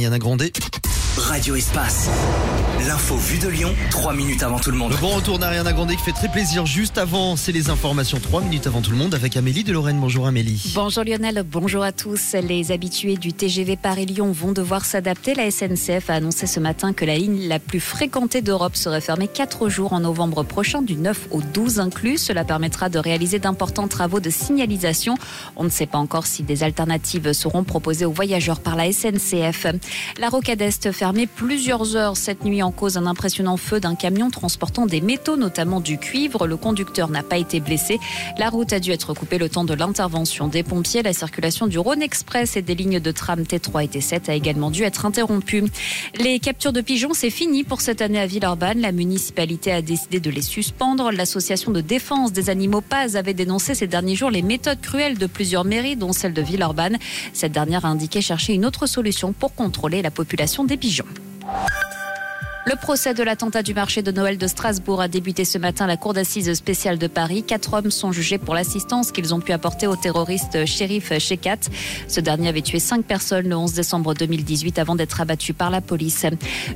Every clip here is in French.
Yana Grondé. Radio Espace. L'info vue de Lyon, 3 minutes avant tout le monde. Le bon retour d'Ariana Grande qui fait très plaisir. Juste avant, c'est les informations 3 minutes avant tout le monde avec Amélie de Lorraine. Bonjour Amélie. Bonjour Lionel, bonjour à tous. Les habitués du TGV Paris-Lyon vont devoir s'adapter. La SNCF a annoncé ce matin que la ligne la plus fréquentée d'Europe serait fermée 4 jours en novembre prochain, du 9 au 12 inclus. Cela permettra de réaliser d'importants travaux de signalisation. On ne sait pas encore si des alternatives seront proposées aux voyageurs par la SNCF. La rocade Est fermée plusieurs heures cette nuit en cause un impressionnant feu d'un camion transportant des métaux, notamment du cuivre. Le conducteur n'a pas été blessé. La route a dû être coupée le temps de l'intervention des pompiers. La circulation du Rhône Express et des lignes de tram T3 et T7 a également dû être interrompue. Les captures de pigeons, c'est fini pour cette année à Villeurbanne. La municipalité a décidé de les suspendre. L'association de défense des animaux Paz avait dénoncé ces derniers jours les méthodes cruelles de plusieurs mairies, dont celle de Villeurbanne. Cette dernière a indiqué chercher une autre solution pour contrôler la population des pigeons. Dijon. Le procès de l'attentat du marché de Noël de Strasbourg a débuté ce matin à la cour d'assises spéciale de Paris. Quatre hommes sont jugés pour l'assistance qu'ils ont pu apporter au terroriste shérif Shekat. Ce dernier avait tué cinq personnes le 11 décembre 2018 avant d'être abattu par la police.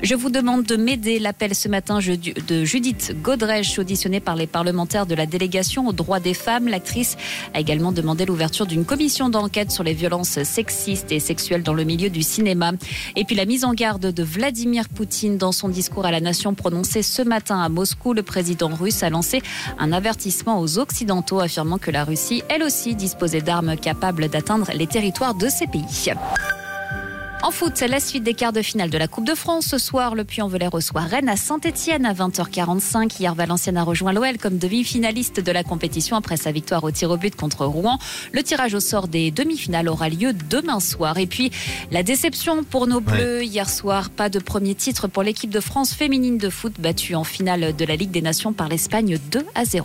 Je vous demande de m'aider. L'appel ce matin de Judith Godrèche, auditionnée par les parlementaires de la délégation aux droits des femmes. L'actrice a également demandé l'ouverture d'une commission d'enquête sur les violences sexistes et sexuelles dans le milieu du cinéma. Et puis la mise en garde de Vladimir Poutine dans son discours à la nation prononcé ce matin à Moscou, le président russe a lancé un avertissement aux Occidentaux affirmant que la Russie, elle aussi, disposait d'armes capables d'atteindre les territoires de ces pays. En foot, la suite des quarts de finale de la Coupe de France. Ce soir, le Puy-en-Velay reçoit Rennes à Saint-Etienne à 20h45. Hier, Valenciennes a rejoint l'OL comme demi-finaliste de la compétition après sa victoire au tir au but contre Rouen. Le tirage au sort des demi-finales aura lieu demain soir. Et puis, la déception pour nos Bleus. Ouais. Hier soir, pas de premier titre pour l'équipe de France féminine de foot battue en finale de la Ligue des Nations par l'Espagne 2 à 0.